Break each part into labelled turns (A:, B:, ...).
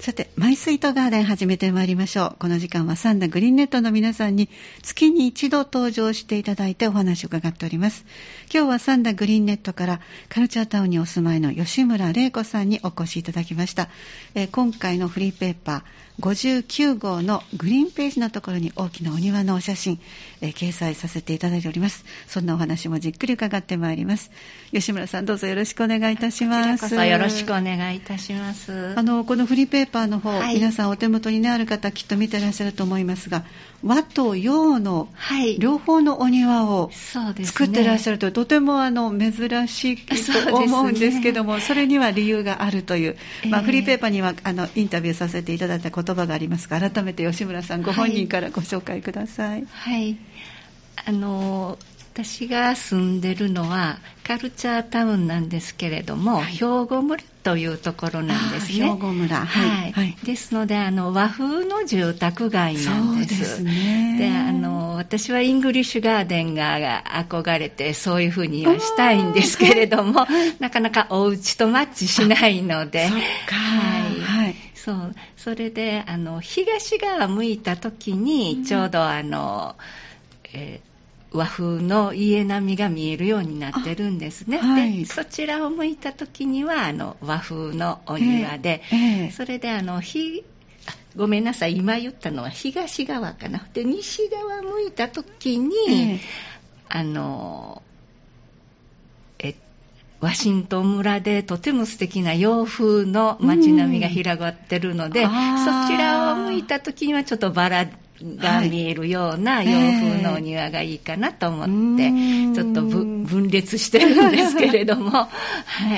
A: さて、マイスイートガーデン始めてまいりましょう。この時間はサンダグリーンネットの皆さんに月に一度登場していただいてお話を伺っております。今日はサンダグリーンネットからカルチャータウンにお住まいの吉村玲子さんにお越しいただきました。えー、今回のフリーペーパー59号のグリーンページのところに大きなお庭のお写真、えー、掲載させていただいております。そんなお話もじっくり伺ってまいります。吉村さんどうぞよろしくお願いいたします。
B: よろしくお願いいたします。
A: あの、このフリーペーパーの方、はい、皆さんお手元に、ね、ある方きっと見てらっしゃると思いますが和と洋の両方のお庭を作ってらっしゃると、はいね、とてもあの珍しいと思うんですけどもそ、ね,、れには理由があるという、まあ、フリーペーパーにはあのインタビューさせていただいた言葉がありますが改めて吉村さんご本人からご紹介ください。
B: はい、はい、あの私が住んでるのはカルチャータウンなんですけれども、はい、兵庫村というところなんですね。
A: 兵庫村、
B: はい、はい、ですのであの和風の住宅街なんです。
A: そうですね。
B: であの私はイングリッシュガーデンが憧れてそういうふうにはしたいんですけれども、なかなかお家とマッチしないので、
A: はい、はい、
B: そう。それであの東側向いた時にちょうどあの、うん、えー和風の家並みが見えるようになってるんですね、はい、でそちらを向いた時にはあの和風のお庭で、えーえー、それであの日ごめんなさい今言ったのは東側かな。で西側向いた時に、えー、あのえワシントン村でとても素敵な洋風の街並みが広がってるので、うん、そちらを向いた時にはちょっとバラが見えるような洋風のお庭がいいかなと思って、ちょっと分裂してるんですけれども、は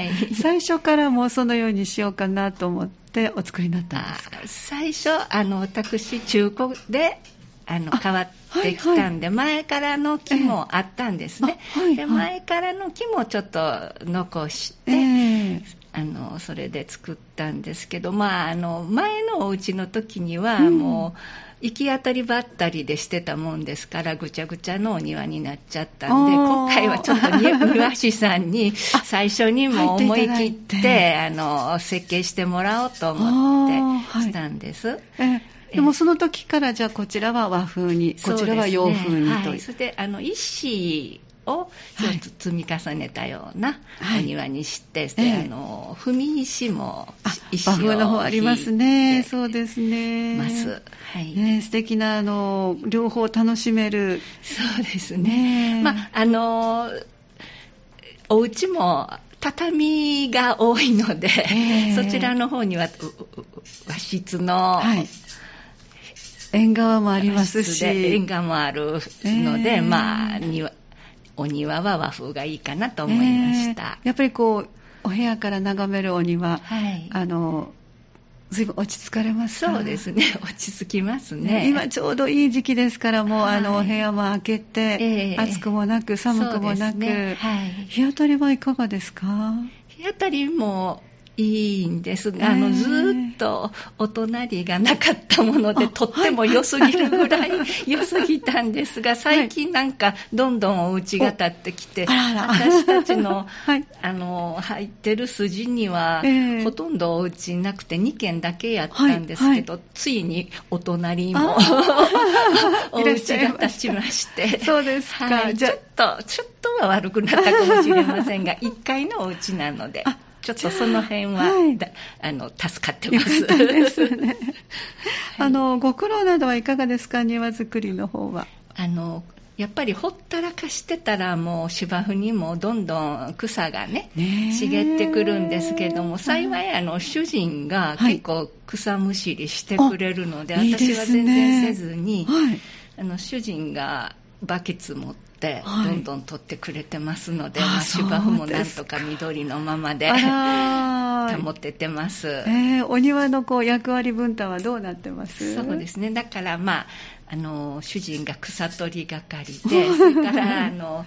A: い、最初からもうそのようにしようかなと思ってお作りになったんですか？
B: 最初あの私中古であの変わってきたんで、はいはい、前からの木もあったんですね、はいはい、で前からの木もちょっと残して、えー、あのそれで作ったんですけど、まあ、あの前のお家の時にはもう、行き当たりばったりでしてたもんですからぐちゃぐちゃのお庭になっちゃったんで今回はちょっと庭師さんに最初にも思い切ってあの設計してもらおうと思ってしたんです。はい
A: でもその時からじゃあこちらは和風に、こちらは洋風にという。はい、
B: それであの石を積み重ねたようなお庭にして、はい、あの踏み石も
A: 石を和風の方ありますね。そうですね。
B: ます、は
A: い。ね、素敵なあの両方楽しめる。
B: そうですね、ね、まああのお家も畳が多いので、そちらの方には和室の、はい。
A: 縁側もありますし。
B: 縁側もあるので、まあ庭お庭は和風がいいかなと思いました、
A: えー、やっぱりこうお部屋から眺めるお庭、はい、あのずいぶん落ち着かれます
B: そうですね。落ち着きますね。
A: 今ちょうどいい時期ですからもう、はい、あのお部屋も開けて、えー、暑くもなく寒くもなく、ね。はい、日当たりはいかがですか？
B: 日当たりもいいんですが、あのずっとお隣がなかったもので、とっても良すぎるぐらい良すぎたんですが、最近なんかどんどんお家が建ってきて、私たちの, あの入ってる筋には、ほとんどお家なくて2軒だけやったんですけど、ついにお隣も お家が建ちまして、
A: そうですか、
B: ちょっと、ちょっとは悪くなったかもしれませんが、1階のお家なので。ちょっとその辺は、はい、あの助かってます。ですね。
A: あのご苦労などはいかがですか庭作りの方は？
B: あのやっぱりほったらかしてたらもう芝生にもどんどん草がね茂ってくるんですけども幸いあの主人が結構草むしりしてくれるので、はい、私は全然せずに、はい、あの主人がバケツ持ってどんどん取ってくれてますので、はい、まあ、芝生もなんとか緑のままで 保っててます、
A: えー、お庭のこう役割分担はどうなってます？
B: そうですね。だからまああの主人が草取り係でそれからあの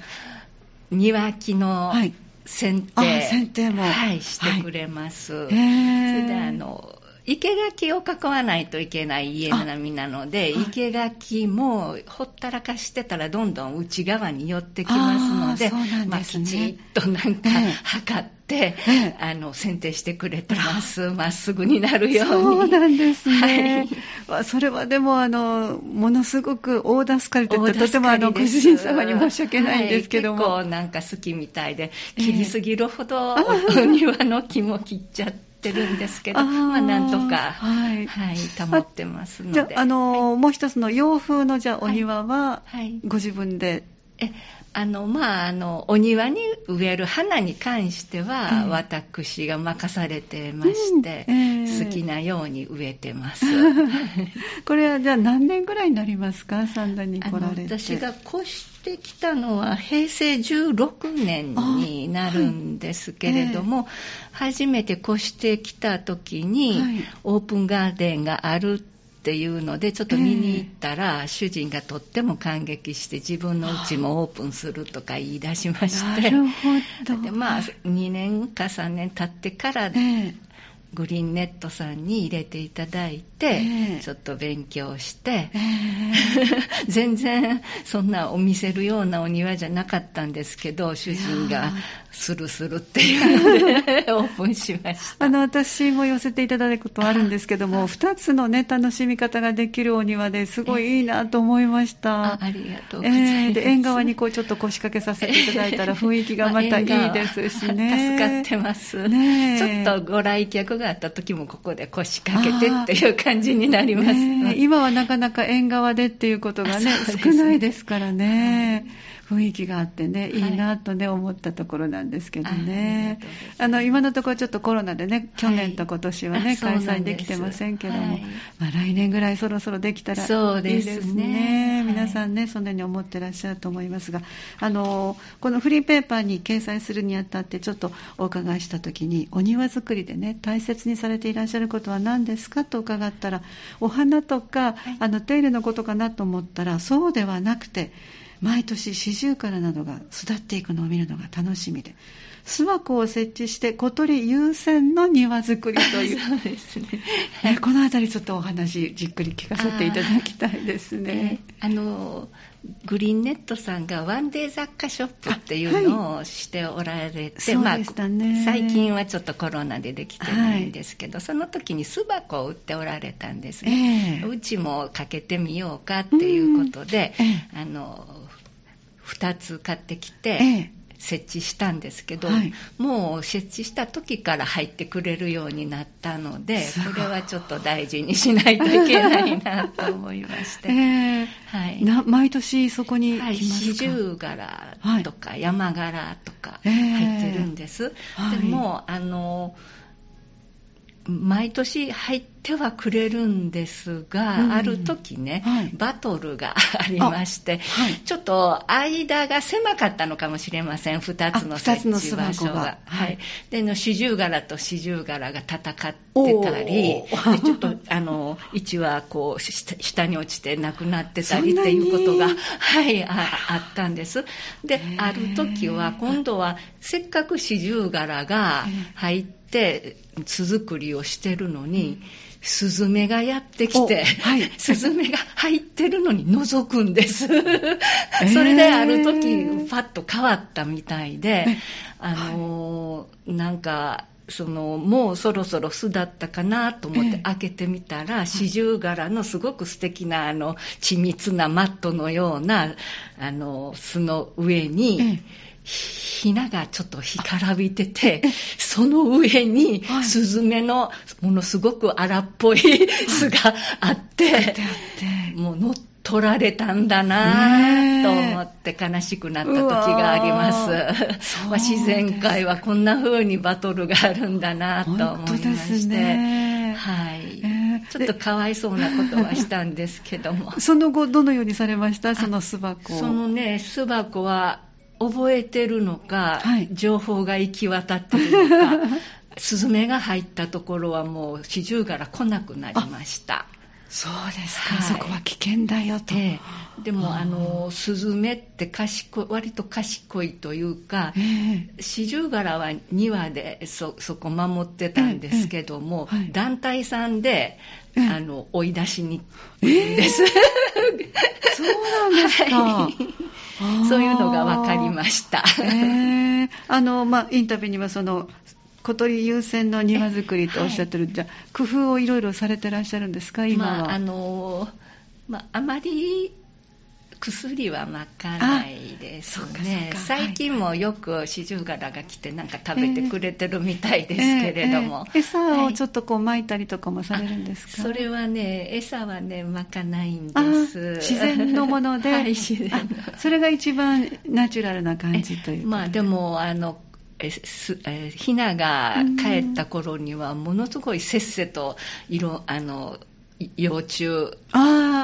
B: 庭木の剪定、
A: はい、剪定も、
B: はい、してくれます、はい、それであの生垣を囲わないといけない家並みなので、生垣もほったらかしてたらどんどん内側に寄ってきますので、
A: で
B: まあ、きちっとなんか測って、ええ、あの剪定してくれてます。まっすぐになるように。
A: そうなんですね。はい、それはでもあのものすごく大助かりととてもあのご主人様に申し訳ないんですけども、
B: はい、結構なんか好きみたいで切りすぎるほど、お庭の木も切っちゃって。ってるんですけど、あまあ、なんとか、はい、はい、保ってますので。じゃ
A: あ、の、はい、もう一つの洋風の、じゃあ、お庭は、はい、ご自分で、
B: えあのまあ、あのお庭に植える花に関しては、私が任されてまして、うん。えー、好きなように植えてます。
A: これはじゃあ何年ぐらいになりますか？三田に来られて。
B: 私が越してきたのは平成16年になるんですけれども、はいえー、初めて越してきた時に、はい、オープンガーデンがあるっていうのでちょっと見に行ったら、えー、主人がとっても感激して自分の家もオープンするとか言い出しまして。なるほど。でまあ2年か3年経ってから、えー、グリーンネットさんに入れていただいて、えー、ちょっと勉強して、えー、全然そんなお見せるようなお庭じゃなかったんですけど主人がスルスルっていうのでオープンしました。
A: あの私も寄せていただくことあるんですけども2つのね楽しみ方ができるお庭ですごいいいなと思いました、
B: あありがとうございます、えー、で
A: 縁側にこうちょっと腰掛けさせていただいたら 雰囲気がまたいいですしね、
B: 助かってます、ね、ちょっとご来客があった時もここで腰掛けてっていう感じになります、ね、
A: 今はなかなか縁側でっていうことがね 少ないですからね、雰囲気があってね、い。いなとね、思ったところなんですけどね。あの、今のところちょっとコロナでね、去年と今年はね、開催できてませんけども、まあ来年ぐらいそろそろできたらいいですね。皆さんね、そんなに思ってらっしゃると思いますが、あの、このフリーペーパーに掲載するにあたって、ちょっとお伺いしたときに、お庭作りでね、大切にされていらっしゃることは何ですかと伺ったら、お花とか、あの、手入れのことかなと思ったら、そうではなくて、毎年四十からなどが巣立っていくのを見るのが楽しみで巣箱を設置して小鳥優先の庭作りという。
B: そうですね、
A: ね、この辺りちょっとお話じっくり聞かせていただきたいですね。
B: あのグリーンネットさんがワンデー雑貨ショップっていうのをしておられて、
A: はい、まあ、
B: 最近はちょっとコロナでできてないんですけど、はい、その時に巣箱を売っておられたんですね、えー、うちもかけてみようかっていうことで、えー、あの2つ買ってきて、えー設置したんですけど、はい、もう設置した時から入ってくれるようになったのでこれはちょっと大事にしないといけないなと思いまして、え
A: ー、はい、な毎年そこに来ます
B: 四十柄とか山柄とか入ってるんです、えー、でもあの毎年入ってはくれるんですが、うん、ある時ね、はい、バトルがありまして、はい、ちょっと間が狭かったのかもしれません、2つの設置場所が。が。はい、での四十柄と四十柄が戦ってたり、でちょっと あの1はこう下に落ちて亡くなってたりっていうことが、はい、ああったんです。で、ある時は今度はせっかく四十柄が入ってて巣作りをしてるのに、スズメがやってきて、はい、スズメが入ってるのに覗くんです。それである時、パッと変わったみたいで、あのー、なんか、そのもうそろそろ巣だったかなと思って開けてみたら、四十柄のすごく素敵なあの緻密なマットのようなあの巣の上に、ひながちょっと干からびてて、その上にスズメのものすごく荒っぽい巣があって、もう乗っ取られたんだなと思って悲しくなった時があります。まあ、自然界はこんな風にバトルがあるんだなと思いまして。ね、はい、えー、ちょっとかわいそうなことはしたんですけども。
A: その後、どのようにされました？その巣箱
B: そのね、巣箱は覚えてるのか、はい、情報が行き渡ってるのか、スズメが入ったところはもう四十から来なくなりました。
A: そうですか、はい、そこは危険だよと。え
B: ー、でも、あの、スズメって賢い、割と賢いというか、えー、四十柄は2羽でそ、そこ守ってたんですけども、えーはい、団体さんで、あの、追い出しに行くんです。
A: そうなんですか。はい、
B: そういうのが分かりました。
A: えー、あの、まあ、インタビューにはその、小鳥優先の庭作りとおっしゃってる、はい、じゃ工夫をいろいろされてらっしゃるんですか、今は。
B: まあ、あのまあ、あまり薬はまかないですね。最近もよく四十柄が来てなんか食べてくれてるみたいですけれども、
A: えーえー、餌をちょっとこう撒いたりとかもされるんですか、
B: それはね餌はね撒かないんです。
A: 自然のもので、
B: はい、自然
A: それが一番ナチュラルな感じという
B: まあでもあのえすえひなが帰った頃にはものすごいせっせと色あの幼虫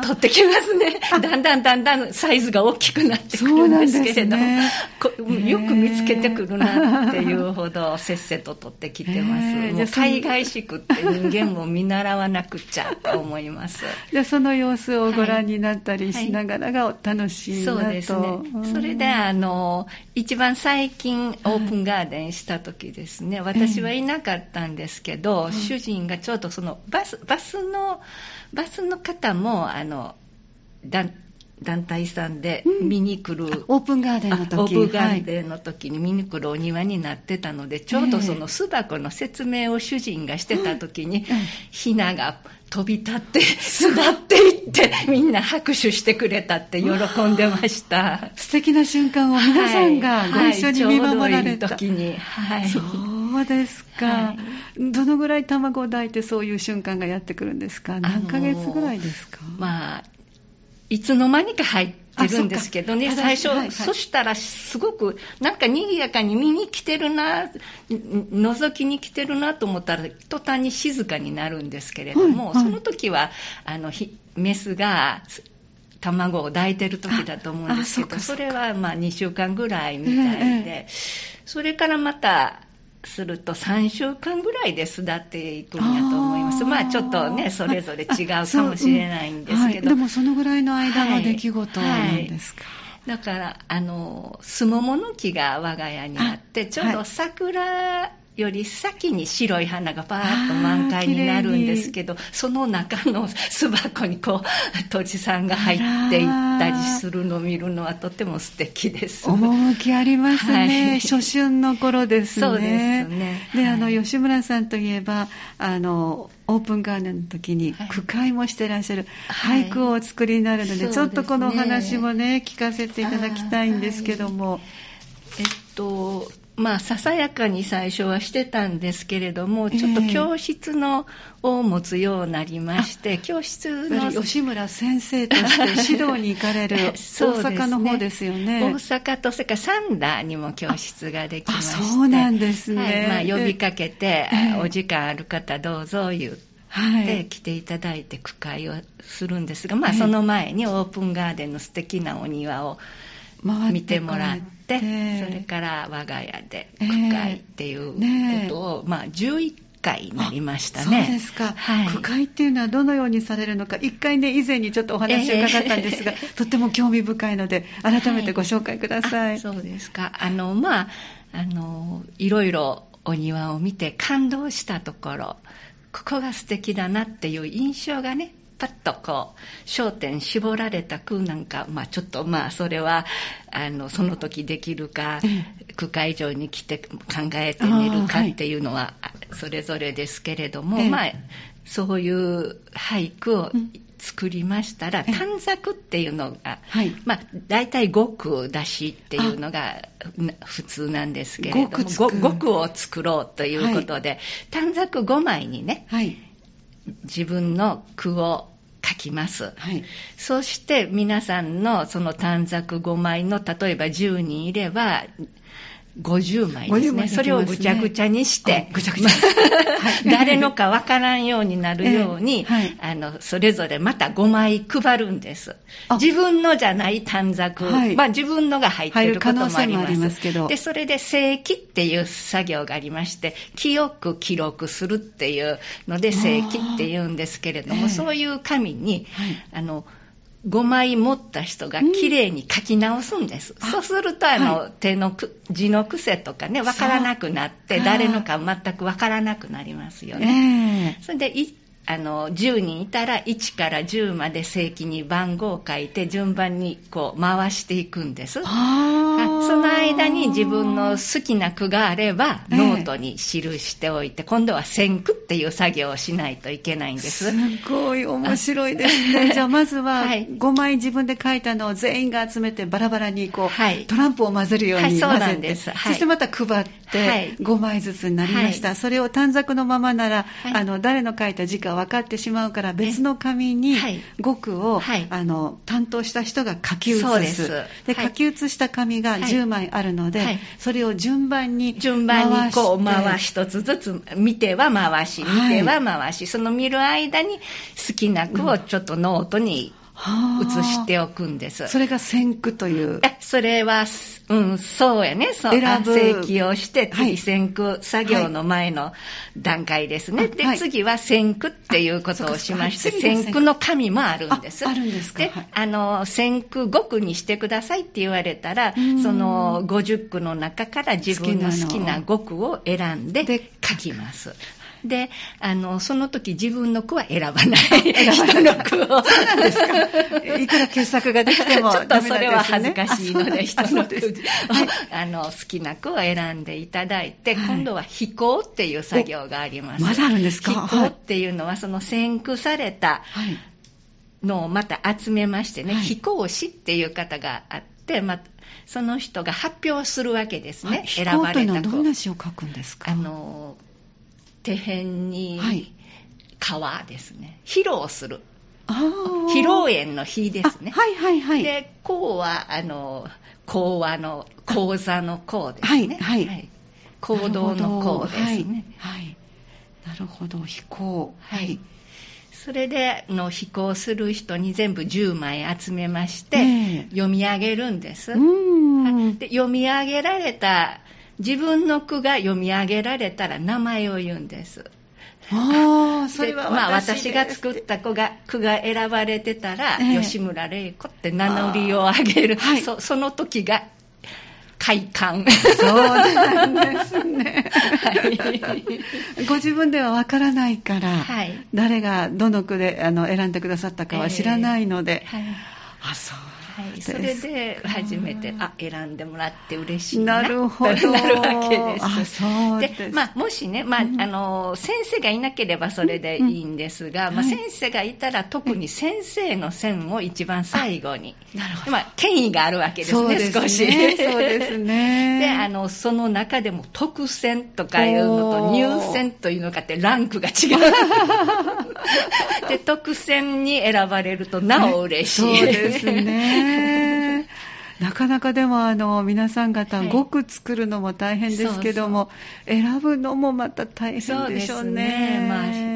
B: 取ってきますね。だんだんだんだんサイズが大きくなってくるんですけれども、ね、よく見つけてくるなっていうほどせっせと取ってきてます。もう海外しくって人間も見習わなくちゃと思います。
A: じゃその様子をご覧になったりしながらが楽しいなと、はいはい、そうです
B: ね。それであの一番最近オープンガーデンした時ですね、私はいなかったんですけど、主人がちょうどそのバスバスのバスの方もあの団体さんで見に来る、うん、
A: オープンガーデンの時。
B: オープンガーデンの時に見に来るお庭になってたので、ちょうどその巣箱の説明を主人がしてた時に、ひなが飛び立って巣立っていってみんな拍手してくれたって喜んでました。
A: 素敵な瞬間を皆さんがご一緒に見守られた、
B: はい、時に、
A: はい、そうですか、はい、どのぐらい卵を抱いてそういう瞬間がやってくるんですか？何ヶ月ぐらいですか？
B: まあいつの間にか入ってるんですけどね、最初、はいはい、そしたらすごく、なんか賑やかに見に来てるな、覗きに来てるなと思ったら、途端に静かになるんですけれども、はいはい、その時は、あの、メスが、卵を抱いてる時だと思うんですけど、それはまあ2週間ぐらいみたいで、それからまた、すると3週間ぐらいで巣立っていくんやと思います。まあちょっとね、それぞれ違うかもしれないんですけど。はい、
A: でもそのぐらいの間の出来事なんですか。
B: はいはい、だから、あの、すももの木が我が家にあって、ちょうど桜より先に白い花がパーッと満開になるんですけど、その中の巣箱にこう、土地さんが入っていったりするのを見るのはとても素敵です。
A: 趣ありますね。はい、初春の頃ですね。
B: そうですね。
A: で、あの、吉村さんといえば、あの、オープンガーデンの時に句会もしてらっしゃる、俳句をお作りになるので、はい、ちょっとこのお話もね、聞かせていただきたいんですけども。
B: えっと、まあ、ささやかに最初はしてたんですけれども、ちょっと教室のを持つようになりまして、教室の。
A: 吉村先生として指導に行かれる 大阪の方ですよね。
B: 大阪と、それから三田にも教室ができまして。
A: そうなんですね。
B: はい、まあ、呼びかけて、お時間ある方どうぞ言って。はい、来ていただいて句会をするんですが、まあ、その前にオープンガーデンの素敵なお庭を見てもらって、それから我が家で区会っていうことを、まあ11回になりましたね。
A: そうですか。はい、区会っていうのはどのようにされるのか、一回ね、以前にちょっとお話を伺ったんですが、えー、とっても興味深いので、改めてご紹介ください。はい、
B: そうですか。あの、まあ、あの、いろいろお庭を見て感動したところ、ここが素敵だなっていう印象がね、パッとこう焦点絞られた句なんか、まあ、ちょっとまあそれはあのその時できるか、区会場に来て考えてみるかっていうのはそれぞれですけれども、まあそういう俳句を作りましたら、短冊っていうのが、はい、まあ、大体5句出しっていうのが普通なんですけれども、5句を作ろうということで、はい、短冊5枚にね、はい、自分の句を書きます、はい、そして皆さんのその短冊5枚の例えば10人いれば50枚ですね。
A: ね。
B: それをぐちゃぐちゃにして、
A: ぐちゃぐちゃ。
B: 誰のかわからんようになるように、
A: え えはい。
B: あの、それぞれまた5枚配るんです。
A: あ。
B: 自分のじゃない短冊、
A: はい。
B: まあ自分のが入ってることもあり
A: 入る可能性もあり
B: ま。
A: ますすけど。
B: で、それで正規っていう作業がありまして、記憶、記録するっていうので正規って言うんですけれども、
A: ええ
B: そういう紙に、
A: はい。
B: あの、5枚持った人がきれいに書き直すんです。
A: うん
B: そうすると、あの、
A: は
B: 手のく字の癖とかね、わからなくなって、誰のか全くわからなくなりますよね。
A: ええ
B: それで、いあの、10人いたら1から10まで正規に番号を書いて順番にこう回していくんです。その間に自分の好きな句があれば、
A: ええ。
B: ノートに記しておいて、今度は選句っていう作業をしないといけないんです。
A: すごい面白いですね。じゃあまずは
B: はい。
A: 5枚自分で書いたのを全員が集めてバラバラにこう、
B: はい。
A: トランプを混ぜるように混ぜて、
B: はいそうなんです。はい。
A: そしてまた配っ
B: は
A: て。
B: い
A: 5枚ずつになりました。
B: はい。
A: それを短冊のままなら、
B: はい。
A: あの誰の書いた字か分かってしまうから別の紙に
B: はい。
A: 5句を、
B: はい。
A: あの担当した人が書き写す。
B: そうで
A: 書き写した紙が
B: はい。
A: 10枚あるので、
B: はい。
A: それを順番に
B: 順番にこう回一つずつ見ては回し、見て。は回し、その見る間に好きな句をちょっとノートに
A: はあ
B: 写しておくんです。
A: それが先句という。
B: えそれは、うん、そうやね。そう、
A: 選ぶ
B: 正規をして、
A: はい
B: 次選句作業の前の段階ですね。
A: はい
B: 次は選句っていうことをしまして、
A: あそうかはい次が選句
B: 選句の紙もあるんです。
A: ああるんですか
B: で、
A: はい
B: あの、選句5句にしてくださいって言われたら
A: うん、
B: その50句の中から自分の好きな5句を選んで
A: で
B: 書きます。で、あの、その時自分の句は選ばない。人の句を。
A: そうなんですか。いくら傑作ができても
B: ちょっとそれは恥ずかしいので、人の句
A: はい
B: あの、好きな句を選んでいただいて、
A: はい
B: 今度は飛行っていう作業があります。
A: まだあるんですか？
B: 飛行っていうのは、その選句された
A: はい。
B: のをまた集めましてね、
A: はい
B: 飛行士っていう方があって、またその人が発表するわけですね。
A: 飛
B: 選
A: 行というのは
B: ばれた句
A: どんな詩を書くんですか？
B: あの、手辺に
A: はい
B: 川ですね。披露する。披露宴の日ですね。
A: あはいはいはい。
B: で、講は、あの、講話の、講座の講ですね。
A: はいはい
B: 行動の講ですね。
A: はい。はいなるほど、飛行。
B: はい。それで、あの、飛行する人に全部10枚集めまして、
A: ええ
B: 読み上げるんです。
A: うーん。
B: で読み上げられた、自分の句が読み上げられたら名前を言うんです。
A: ああ、それは
B: でまあ、
A: 私
B: 私が作った句が句が選ばれてたら、
A: ええ。
B: 吉村玲子って名乗りを上げる、
A: はい。
B: そその時が快感。
A: そうなんですね。
B: はい。
A: ご自分ではわからないから、
B: はい。
A: 誰がどの句であの選んでくださったかは知らないので、
B: はい。
A: あ、そう
B: はい、それで初めて、あ、選んでもらって嬉しいな。
A: なるほど
B: なるわけです。
A: あそうです
B: まあ、もしね、まあ、
A: うん
B: あの、先生がいなければそれでいいんですが、まあ、
A: うんはい
B: 先生がいたら特に先生の線を一番最後に。
A: なるほど
B: まあ、権威があるわけですね、
A: すね
B: 少し。
A: そうですね
B: で、あの、その中でも特選とかいうのと入選というのかってランクが違う。で、特選に選ばれるとなお嬉しい。
A: そうですね。なかなかでもあの皆さん方、
B: はい
A: 5句作るのも大変ですけども、選ぶのもまた大変
B: そうで
A: でしょう
B: すね
A: ね。。
B: まあ、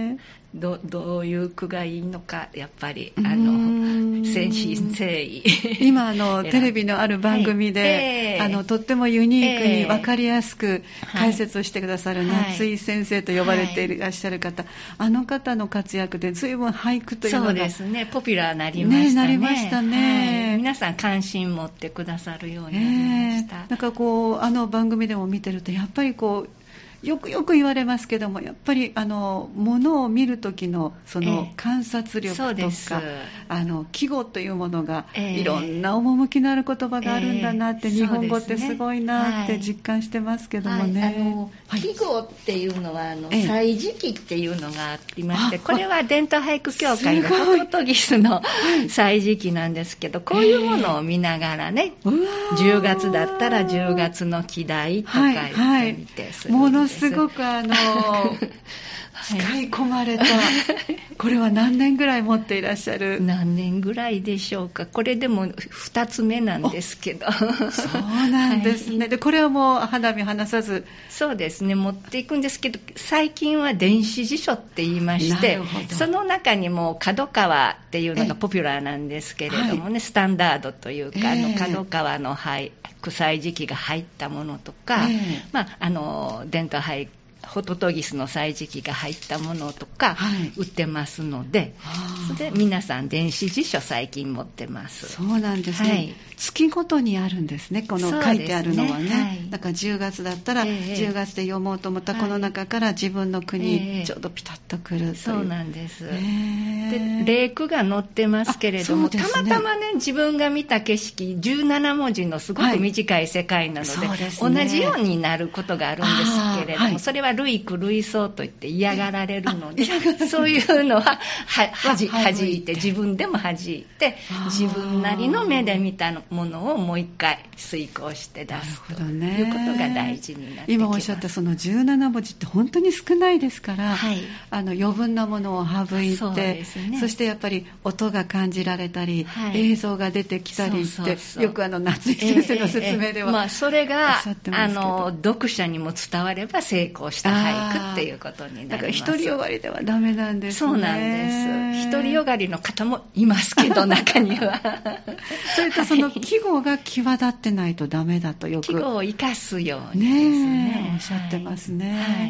B: どどういう句がいいのか、やっぱり、あの、
A: ん
B: 誠心誠意。
A: 今あの、テレビのある番組で、
B: はいええ。
A: あのとってもユニーク
B: ええ。
A: に分かりやすく
B: はい。
A: 解説をしてくださる
B: はい。
A: 夏井先生と呼ばれていらっしゃる方、あの方の活躍で随分俳句というのが
B: そうですね、ポピュラーになりましたね。
A: ねなりましたね。
B: はい。皆さん関心持ってくださるように
A: え
B: なりま
A: え
B: した。
A: なんかこうあの番組でも見てるとやっぱりこうよくよく言われますけどもやっぱりあのものを見る時のその
B: ええ。
A: 観察力とか、あの季語というものが、
B: ええ。
A: いろんな趣のある言葉があるんだなって、
B: ええ。
A: 日本語ってすごいなって実感してますけども
B: はい、あ
A: ね。
B: の
A: はい。
B: 季語っていうのはあの、
A: ええ。
B: 歳時記っていうのがありまして
A: あ
B: これは伝統俳句協会の
A: すごい。
B: ホトトギスの歳時記なんですけどこういうものを見ながらね、
A: うわー。
B: 10月だったら10月の季題とか言ってみてするんです、
A: ものすごくあの 使い込まれた、これは何年ぐらい持っていらっしゃる？
B: 何年ぐらいでしょうか？これでも2つ目なんですけど。
A: そうなんですね、はい、でこれはもう肌身離さず。
B: そうですね。持っていくんですけど最近は電子辞書って言いましてその中にも角川っていうのがポピュラーなんですけれどもね、はい、スタンダードというか、えー、あの角川の、はい、臭い時期が入ったものとか、えー、まあ、あの伝統俳句ホトトギスの歳時期が入ったものとか売ってますので、はい、それで皆さん電子辞書最近持ってます。
A: そうなんですね、はい、月ごとにあるんですねこの書いてあるのはね、ねはい、だから10月だったら10月で読もうと思ったこの中から自分の国ちょうどピタッとくる
B: そうなんです。で例句が載ってますけれども、ね、たまたまね自分が見た景色17文字のすごく短い世界なので,、同じようになることがあるんですけれども、それは類句類想といって嫌がられるので、そういうのはははじ弾い。て自分でも弾いて自分なりの目で見たものをもう一回遂行して出すということが大事になってき
A: 今おっしゃったその17文字って本当に少ないですから、はい、あの余分なものを省いてそ,、ね、そしてやっぱり音が感じられたり、はい、映像が出てきたりってよくあの夏井先生の説明では、えーえーまあ、
B: それがあの読者にも伝われば成功した俳句っていうことになります。だから
A: 独りよがりではダメなんですね
B: そうなんです独りよがりの方もいますけど中には。
A: それとその季語が際立ってないとダメだとよく
B: 季語を生かすようにですね。
A: ねおっしゃってますね、はい。は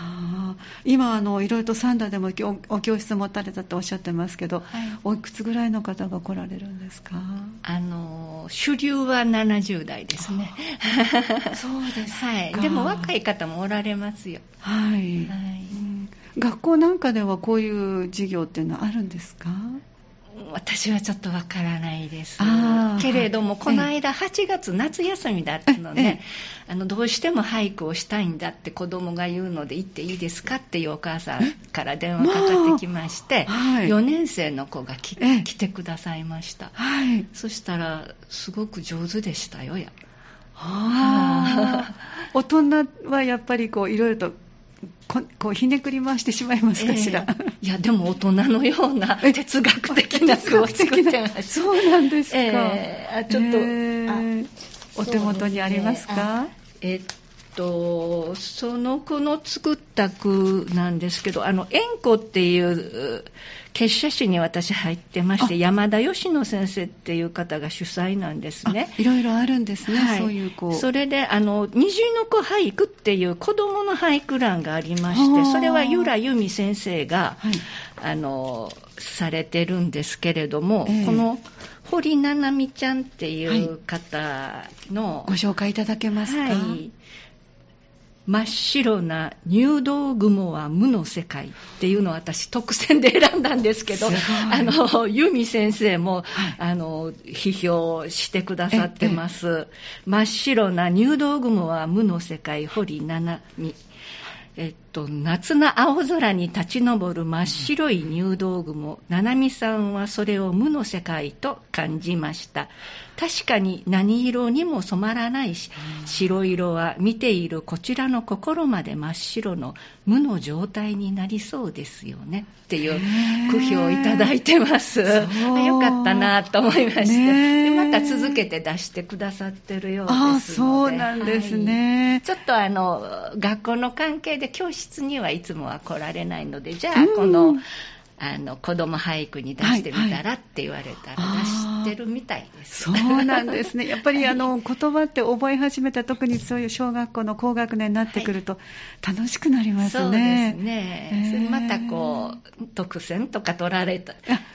A: あ、今あの、いろいろとサンダーでもお教室持たれたとおっしゃってますけど、はい、おいくつぐらいの方が来られるんですか？
B: あの主流は70代ですね。
A: そうです
B: はい、でも若い方もおられますよ。
A: はい、はい、学校なんかではこういう授業っていうのはあるんですか？
B: 私はちょっとわからないです。けれども、この間8月夏休みだったので、あのどうしても俳句をしたいんだって子供が言うので行っていいですかっていうお母さんから電話かかってきまして、4年生の子が来てくださいました、そしたらすごく上手でしたよや。
A: 大人はやっぱりこういろいろとここうひねくり回してしまいますかしら、え
B: ー、いやでも大人のような 哲学的な句を作ってま
A: す。そうなんですか、えー、あちょっと、えー、お手元にありますか？
B: えっとその句の作った句なんですけどあの円子っていう結社誌に私入ってまして山田義野先生っていう方が主催なんですね。
A: いろいろあるんですね、はい、そういう
B: 子。それであの二重の子俳句っていう子どもの俳句欄がありましてそれは由良由美先生が、はい、あのされてるんですけれども、えー、この堀七海ちゃんっていう方の、
A: はい、ご紹介いただけますか、はい
B: 真っ白な入道雲は無の世界っていうのを私特選で選んだんですけど、あの、由美先生も、はい、あの、批評してくださってます。真っ白な入道雲は無の世界、堀七海。えっと、夏の青空に立ち上る真っ白い入道雲、七海さんはそれを無の世界と感じました。確かに何色にも染まらないし、白色は見ているこちらの心まで真っ白の無の状態になりそうですよね。っていう句評をいただいてます。よかったなと思いまして、また続けて出してくださってるようですので。あ
A: そうなんですね、
B: はい、ちょっとあの、学校の関係で教室にはいつもは来られないので、じゃあこの、うんあの子供俳句に出してみたらって言われたら出してるみたいです、
A: はいはい、そうなんですね。やっぱりあの言葉って覚え始めた特にそういう小学校の高学年になってくると楽しくなりますね、そう
B: ですね、えー、またこう特選とか取られた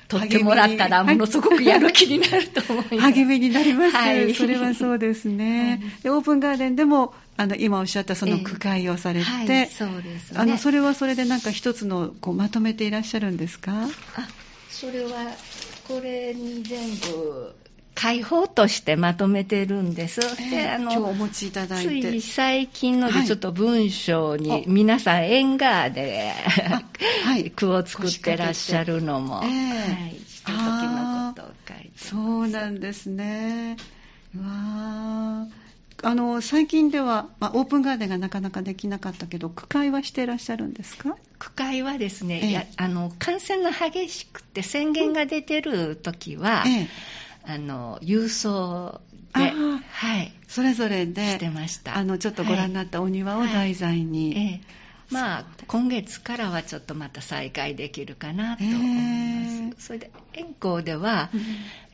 B: 取ってもらったらものすごくやる気になると思います。
A: 励みになります、はい、それはそうですね、でオープンガーデンでもあの今おっしゃったその区会をされて、えーはい、そうですね、あのそれはそれでなんか一つのこうまとめていらっしゃるんですか？
B: あそれはこれに全部解放としてまとめてるんです。え
A: ー、であの今日お持ちいただいて。
B: つい最近のでちょっと文章に、皆さん縁側で、はい、句を作ってらっしゃるのも、えー、はい、した時のことを書いて
A: そうなんですね。わーあの最近では、まあ、オープンガーデンがなかなかできなかったけど区会はしていらっしゃるんですか？
B: 区会はですね、ええ、いやあの感染が激しくて宣言が出てる時は、え、あの郵送で、
A: はい、それぞれで
B: してました。
A: あのちょっとご覧になったお庭を題材に、はい。はい
B: まあ、今月からはちょっとまた再開できるかなと思います。それで、円光では、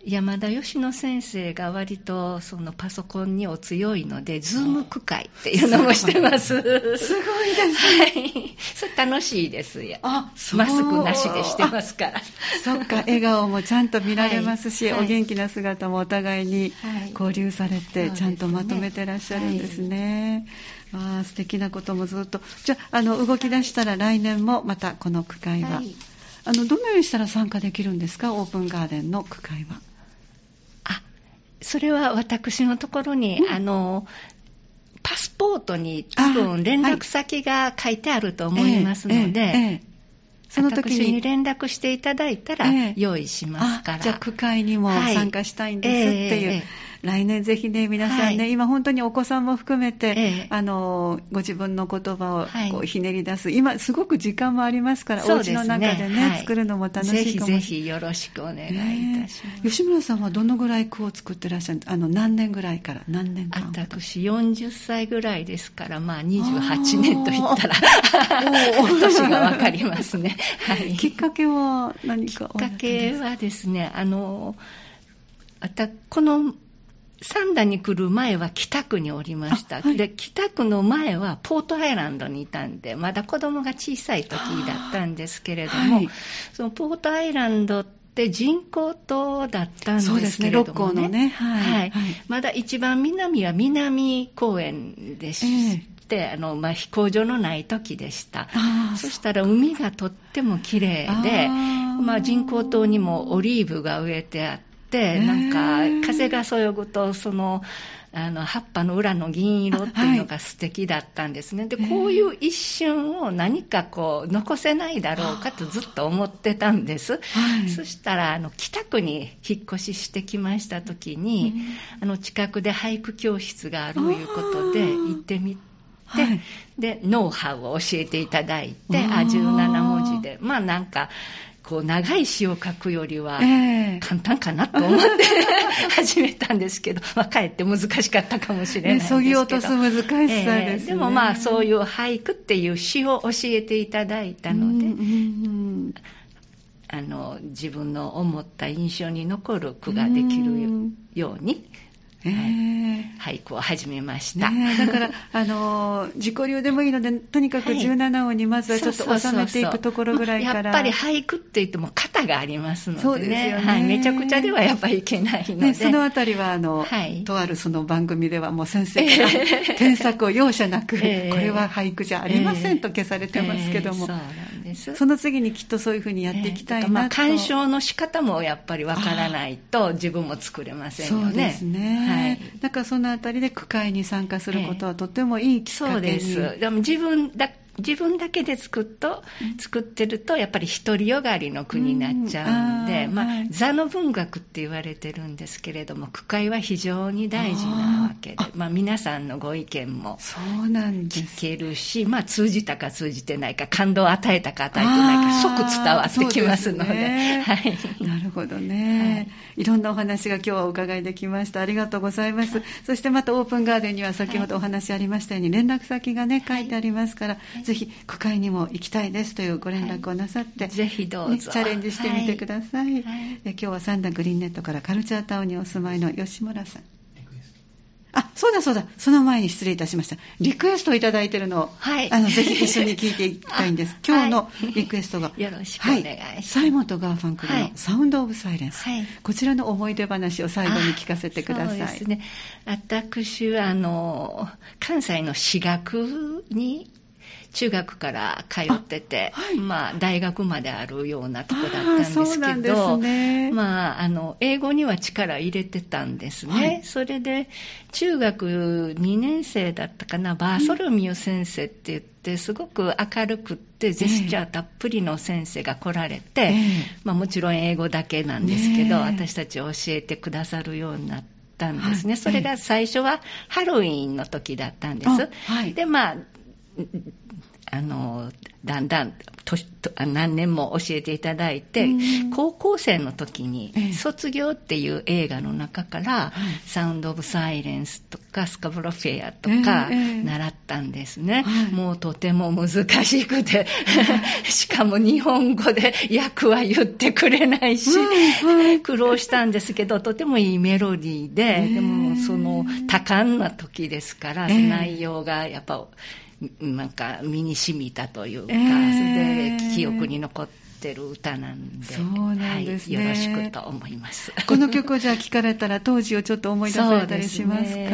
B: 山田義野先生が割とそのパソコンにお強いので、ズーム区会っていうのもしてます。すごいで
A: す、ね。
B: はい。それ楽しいですよ。あ、マスクなしでしてますから。
A: そっか、笑顔もちゃんと見られますし、はい、お元気な姿もお互いに交流されて、ちゃんとまとめてらっしゃるんですね。はい、あ素敵なこともずっと。じゃあ、あの、動き出したら来年もまたこの区会は。はいあのどのようにしたら参加できるんですか、オープンガーデンの区会は。
B: それは私のところに、うん、あの、パスポートに多分連絡先が書いてあると思いますので、はいえええ、その時に連絡していただいたら用意しますから。
A: じゃあ区会にも参加したいんですっていう。来年ぜひね、皆さんね、はい、今本当にお子さんも含めて、ええ、あの、ご自分の言葉をこうひねり出す、はい、今すごく時間もありますから、お家の中でね、はい、作るのも楽しいかもしれない。
B: ぜひぜひよろしくお願いいたします。
A: 吉村さんはどのぐらい句を作ってらっしゃるあの、何年ぐらいから何年間？
B: 私40歳ぐらいですから、まあ28年と言ったら、年がわかりますね。
A: はい。きっかけは何か？
B: きっかけはですね、あの、あたこの三田に来る前は北区におりました、はい、で北区の前はポートアイランドにいたんでまだ子供が小さい時だったんですけれども、はい、そのポートアイランドって人工島だったんですけれどもね、ねね。はい、はい、まだ一番南は南公園でして、えー、あのまあ、飛行場のない時でした。そしたら海がとっても綺麗でまあ、人工島にもオリーブが植えてあって、なんか風がそよぐとそのあの葉っぱの裏の銀色っていうのが素敵だったんですね、でこういう一瞬を何かこう残せないだろうかとずっと思ってたんです、はい、そしたらあの北区に引っ越ししてきました時に、あの近くで俳句教室があるいうことで行ってみて。はい、でノウハウを教えていただいてあ17文字で。まあなんかこう長い詩を書くよりは簡単かなと思って、始めたんですけど、まあ、かえって難しかったかもしれないですけど。そ
A: ぎ落とす難しさですね、えー、
B: でもまあそういう俳句っていう詩を教えていただいたので、うんうんうん。あの自分の思った印象に残る句ができるようにえー、俳句を始めました、
A: ね、だからあの自己流でもいいのでとにかく17音にまずはちょっと収めていくところぐらいから、
B: やっぱり俳句って言っても型がありますので、ね、そうですよね、はい、めちゃくちゃではやっぱりいけないので、ね、
A: そのあたりはあの、はい、とあるその番組ではもう先生から 添削を容赦なく、えー、これは俳句じゃありませんと消されてますけども、えー、です。その次にきっとそういうふうにやっていきたいなと、まあ、
B: 鑑賞の仕方もやっぱりわからないと自分も作れませんよね。そうですね。
A: はい、だからそのあたりで区会に参加することはとてもいいきっかけに、
B: そうです。でも自分だ自分だけで作っと、作ってると、やっぱり独りよがりの句になっちゃうんで、うん、あまあ、座の文学って言われてるんですけれども、句会は非常に大事なわけで、まあ、皆さんのご意見も聞けるし、まあ、通じたか通じてないか、感動を与えたか与えてないか、即伝わってきますので。でね、
A: はい。なるほどね、はい。いろんなお話が今日はお伺いできました。ありがとうございます。そしてまたオープンガーデンには先ほどお話ありましたように、連絡先がね、書いてありますから、はいぜひ伺いに行きたいですというご連絡をなさって、はい、
B: ぜひどうぞ、ね、
A: チャレンジしてみてください、はい、今日はサンダグリーンネットからカルチャータウンにお住まいの吉村さんあ、そうだそうだ。その前に失礼いたしました。リクエストをいただいているのを、はい、あの、ぜひ一緒に聞いていきたいんです。今日のリクエストが、
B: よろしくお願いします。はい、
A: サイモンとガーファンクルのサウンドオブサイレンス。はい、こちらの思い出話を最後に聞かせてください。そうですね。
B: 私は、あの、関西の私学に中学から通ってて、はい、まあ、大学まであるようなとこだったんですけど、ね、まあ、あの、英語には力入れてたんですね。はい、それで、中学2年生だったかな、バーソルミュ先生って言って、すごく明るくってジェスチャーたっぷりの先生が来られて、えー、まあ、もちろん英語だけなんですけど、え。ー、私たち教えてくださるようになって、ったんですね。はい、それが最初はハロウィーンの時だったんです。はい、で、まあ、あの、だんだん何年も教えていただいて、高校生の時に「卒業」っていう映画の中から「サウンド・オブ・サイレンス」とか「スカブロフェア」とか習ったんですね、もうとても難しくて しかも日本語で 役は言ってくれないし、苦労したんですけどとてもいいメロディーで、でもその多感な時ですから、内容がやっぱなんか身に染みたというか、えー、それで記憶に残ってってる歌なんで、そうなんですね、はい、よろしくと思います。
A: この曲をじゃあ聴かれたら当時をちょっと思い出されたりしますか？で、ね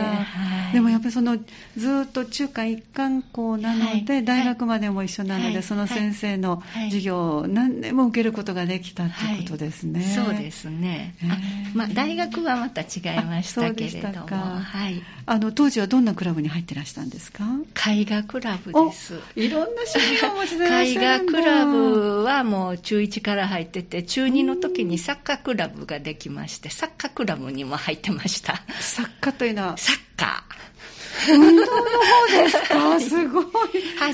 A: はい、もやっぱりそのずっと中華一貫校なので、はい、大学までも一緒なので、その先生の授業を何年も受けることができたということですね。
B: そうですね。あまあ大学はまた違いましたけれども、
A: はい。あの当時はどんなクラブに入ってらしたんですか？
B: 絵画クラブです。
A: いろんな趣味をお持ちでいらっしゃるんだ。
B: 絵画クラブはもう中1から入ってて、中2の時にサッカークラブができまして、サッカークラブにも入ってました。
A: サッカーというのは？
B: サッカー。
A: 運動の方ですか？すごい。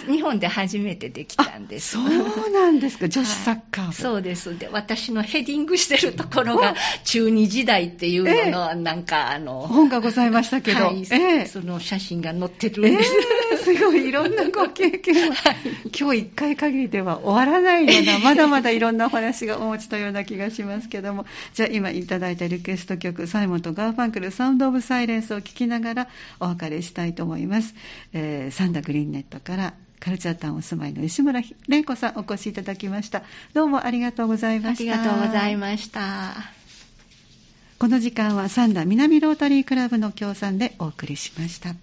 B: 日本で初めてできたんです。
A: そうなんですか？女子サッカー、はい、
B: そうです。で、私のヘディングしてるところが中二時代っていうのの、なんかあの、
A: 本がございましたけど、はい
B: えその写真が載ってるんです。
A: えー、すごい、いろんなご経験を、はい、今日一回限りでは終わらないような、まだまだいろんなお話がお持ちのような気がしますけども、じゃあ今いただいたリクエスト曲、サイモンとガーファンクル、サウンドオブサイレンスを聴きながらお別れしたいと思います。えー、サンダグリーンネットからカルチャータウンお住まいの吉村玲子さんお越しいただきました。どうもありがとうございました。
B: ありがとうございました。
A: この時間はサンダ南ロータリークラブの協賛でお送りしました。